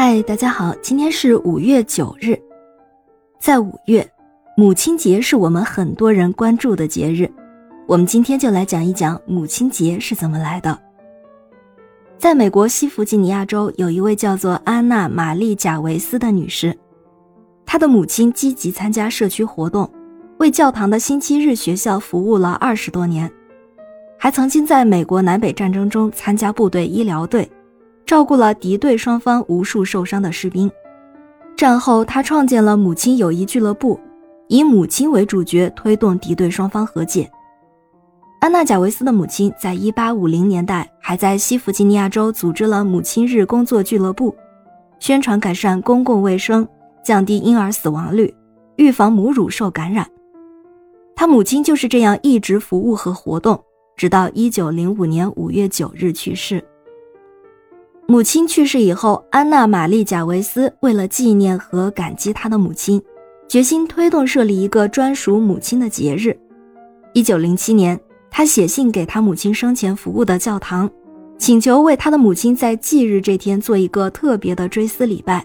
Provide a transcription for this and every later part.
嗨，大家好，今天是五月九日，在五月，母亲节是我们很多人关注的节日。我们今天就来讲一讲母亲节是怎么来的。在美国西弗吉尼亚州，有一位叫做安娜·玛丽·贾维斯的女士，她的母亲积极参加社区活动，为教堂的星期日学校服务了二十多年，还曾经在美国南北战争中参加部队医疗队。照顾了敌对双方无数受伤的士兵。战后，他创建了母亲友谊俱乐部，以母亲为主角，推动敌对双方和解。安娜·贾维斯的母亲在1850年代还在西弗吉尼亚州组织了母亲日工作俱乐部，宣传改善公共卫生，降低婴儿死亡率，预防母乳受感染。他母亲就是这样一直服务和活动，直到1905年5月9日去世。母亲去世以后，安娜·玛丽·贾维斯为了纪念和感激她的母亲，决心推动设立一个专属母亲的节日。一九零七年，他写信给他母亲生前服务的教堂，请求为他的母亲在忌日这天做一个特别的追思礼拜。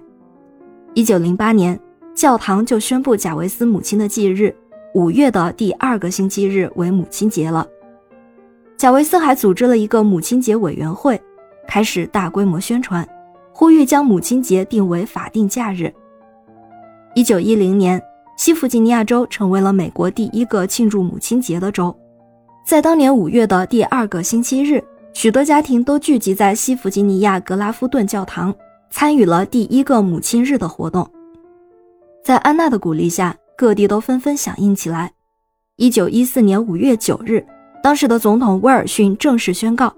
一九零八年，教堂就宣布贾维斯母亲的忌日五月的第二个星期日为母亲节了。贾维斯还组织了一个母亲节委员会。开始大规模宣传，呼吁将母亲节定为法定假日。一九一零年，西弗吉尼亚州成为了美国第一个庆祝母亲节的州。在当年五月的第二个星期日，许多家庭都聚集在西弗吉尼亚格拉夫顿教堂，参与了第一个母亲日的活动。在安娜的鼓励下，各地都纷纷响应起来。一九一四年五月九日，当时的总统威尔逊正式宣告。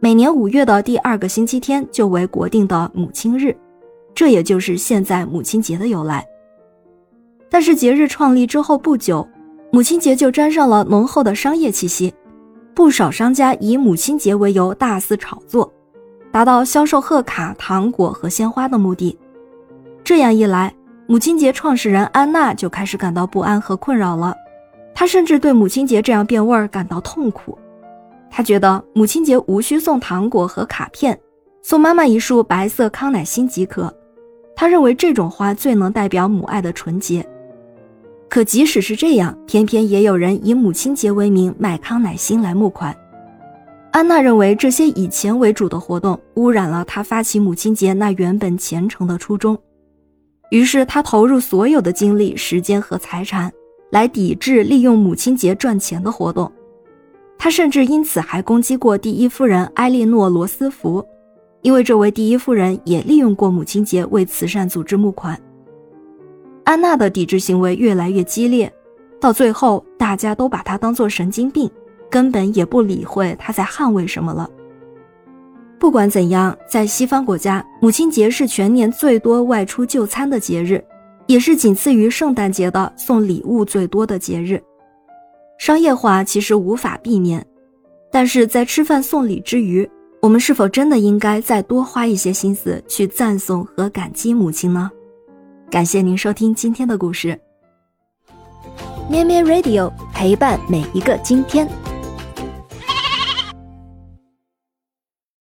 每年五月的第二个星期天就为国定的母亲日，这也就是现在母亲节的由来。但是节日创立之后不久，母亲节就沾上了浓厚的商业气息，不少商家以母亲节为由大肆炒作，达到销售贺卡、糖果和鲜花的目的。这样一来，母亲节创始人安娜就开始感到不安和困扰了，她甚至对母亲节这样变味儿感到痛苦。他觉得母亲节无需送糖果和卡片，送妈妈一束白色康乃馨即可。他认为这种花最能代表母爱的纯洁。可即使是这样，偏偏也有人以母亲节为名卖康乃馨来募款。安娜认为这些以钱为主的活动污染了她发起母亲节那原本虔诚的初衷，于是她投入所有的精力、时间和财产来抵制利用母亲节赚钱的活动。他甚至因此还攻击过第一夫人埃莉诺·罗斯福，因为这位第一夫人也利用过母亲节为慈善组织募款。安娜的抵制行为越来越激烈，到最后大家都把她当作神经病，根本也不理会她在捍卫什么了。不管怎样，在西方国家，母亲节是全年最多外出就餐的节日，也是仅次于圣诞节的送礼物最多的节日。商业化其实无法避免，但是在吃饭送礼之余，我们是否真的应该再多花一些心思去赞颂和感激母亲呢？感谢您收听今天的故事，咩咩 Radio 陪伴每一个今天。